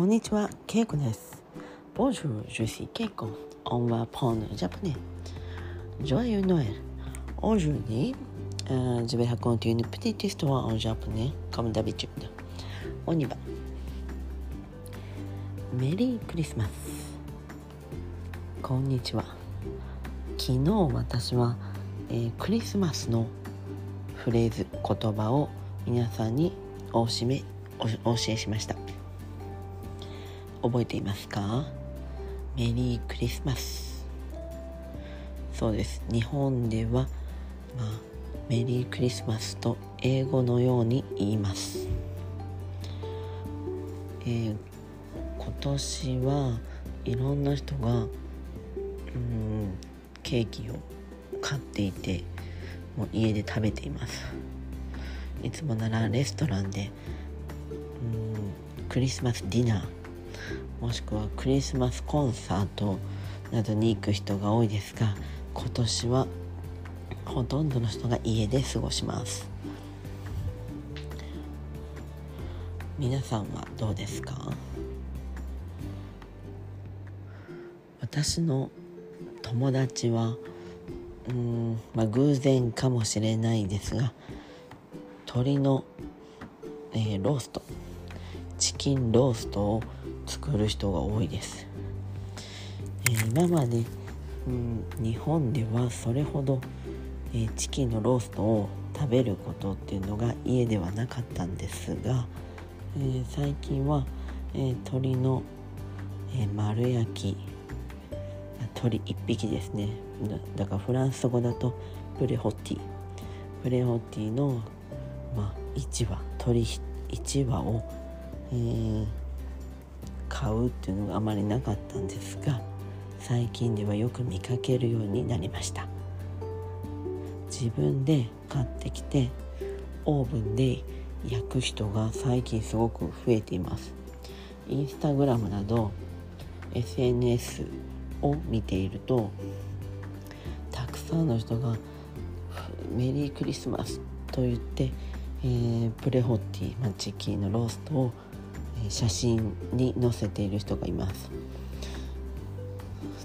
こんにちは、ケイコです。Bonjour, je suis Keiko. On va prendre le japonais. Joyeux Noël. Aujourd'hui, euh, je vais raconter une petite histoire en japonais, comme d'habitude. On y va. メリークリスマス。こんにちは。昨日私は、えー、クリスマスのフレーズ言葉を皆さんにおしめお教えしました覚えていますか？メリークリスマス。そうです。日本では、まあ、メリークリスマスと英語のように言います、えー、今年はいろんな人がうんケーキを買っていてもう家で食べています。いつもならレストランでうんクリスマスディナーもしくはクリスマスコンサートなどに行く人が多いですが今年はほとんどの人が家で過ごします。皆さんはどうですか？私の友達はうん、まあ、偶然かもしれないですが鶏の、えー、ロースト。チキンローストを作る人が多いです、えー、今まで、うん、日本ではそれほど、えー、チキンのローストを食べることっていうのが家ではなかったんですが、えー、最近は、えー、鶏の、え、丸焼き鳥1匹ですね。だからフランス語だとプレホティ。プレホティの、まあ、1羽鳥1羽を、えー、買うっていうのがあまりなかったんですが最近ではよく見かけるようになりました。自分で買ってきてオーブンで焼く人が最近すごく増えています。インスタグラムなど SNS を見ているとたくさんの人が「メリークリスマス」と言って、えー、プレホッティ、まあ、チキンのローストを、写真に載せている人がいます。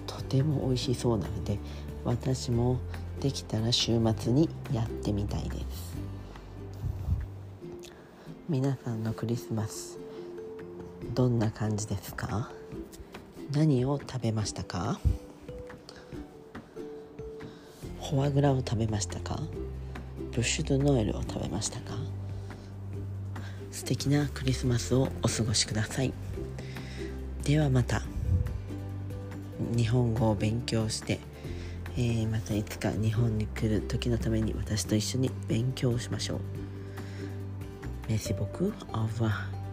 とても美味しそうなので私もできたら週末にやってみたいです。皆さんのクリスマスどんな感じですか？何を食べましたか？フォアグラを食べましたか？ブッシュドノエルを食べましたか？素敵なクリスマスをお過ごしくださいではまた日本語を勉強して、えー、またいつか日本に来る時のために私と一緒に勉強しましょう。Merci beaucoup. Au revoir.